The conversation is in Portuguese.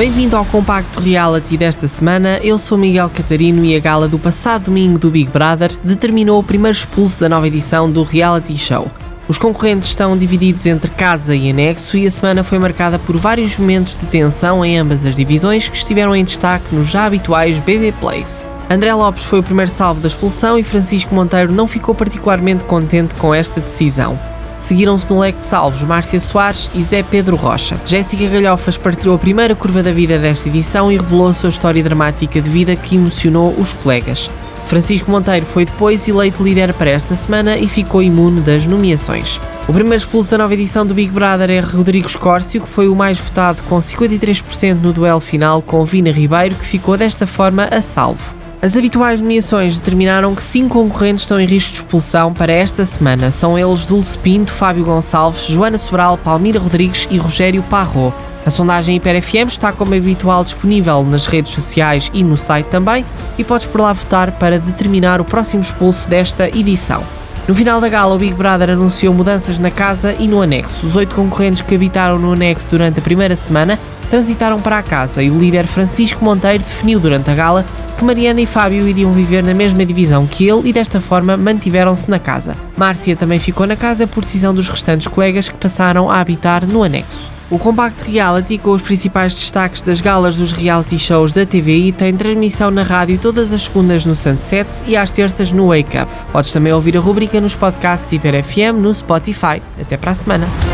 Bem-vindo ao Compacto Reality desta semana. Eu sou Miguel Catarino e a gala do passado domingo do Big Brother determinou o primeiro expulso da nova edição do reality show. Os concorrentes estão divididos entre casa e anexo e a semana foi marcada por vários momentos de tensão em ambas as divisões que estiveram em destaque nos já habituais BB Plays. André Lopes foi o primeiro salvo da expulsão e Francisco Monteiro não ficou particularmente contente com esta decisão. Seguiram-se no leque de salvos Márcia Soares e Zé Pedro Rocha. Jéssica Galhofas partilhou a primeira curva da vida desta edição e revelou a sua história dramática de vida que emocionou os colegas. Francisco Monteiro foi depois eleito líder para esta semana e ficou imune das nomeações. O primeiro expulso da nova edição do Big Brother é Rodrigo Escórcio, que foi o mais votado com 53% no duelo final com Vina Ribeiro, que ficou desta forma a salvo. As habituais nomeações determinaram que cinco concorrentes estão em risco de expulsão para esta semana. São eles Dulce Pinto, Fábio Gonçalves, Joana Sobral, Palmira Rodrigues e Rogério Parro. A sondagem Hiper FM está como habitual disponível nas redes sociais e no site também e podes por lá votar para determinar o próximo expulso desta edição. No final da gala, o Big Brother anunciou mudanças na casa e no anexo. Os oito concorrentes que habitaram no anexo durante a primeira semana transitaram para a casa e o líder Francisco Monteiro definiu durante a gala que Mariana e Fábio iriam viver na mesma divisão que ele e desta forma mantiveram-se na casa. Márcia também ficou na casa por decisão dos restantes colegas que passaram a habitar no anexo. O Compact Reality, com os principais destaques das galas dos reality shows da TVI, tem transmissão na rádio todas as segundas no Sunset e às terças no Wake Up. Podes também ouvir a rubrica nos podcasts Hiper FM no Spotify. Até para a semana!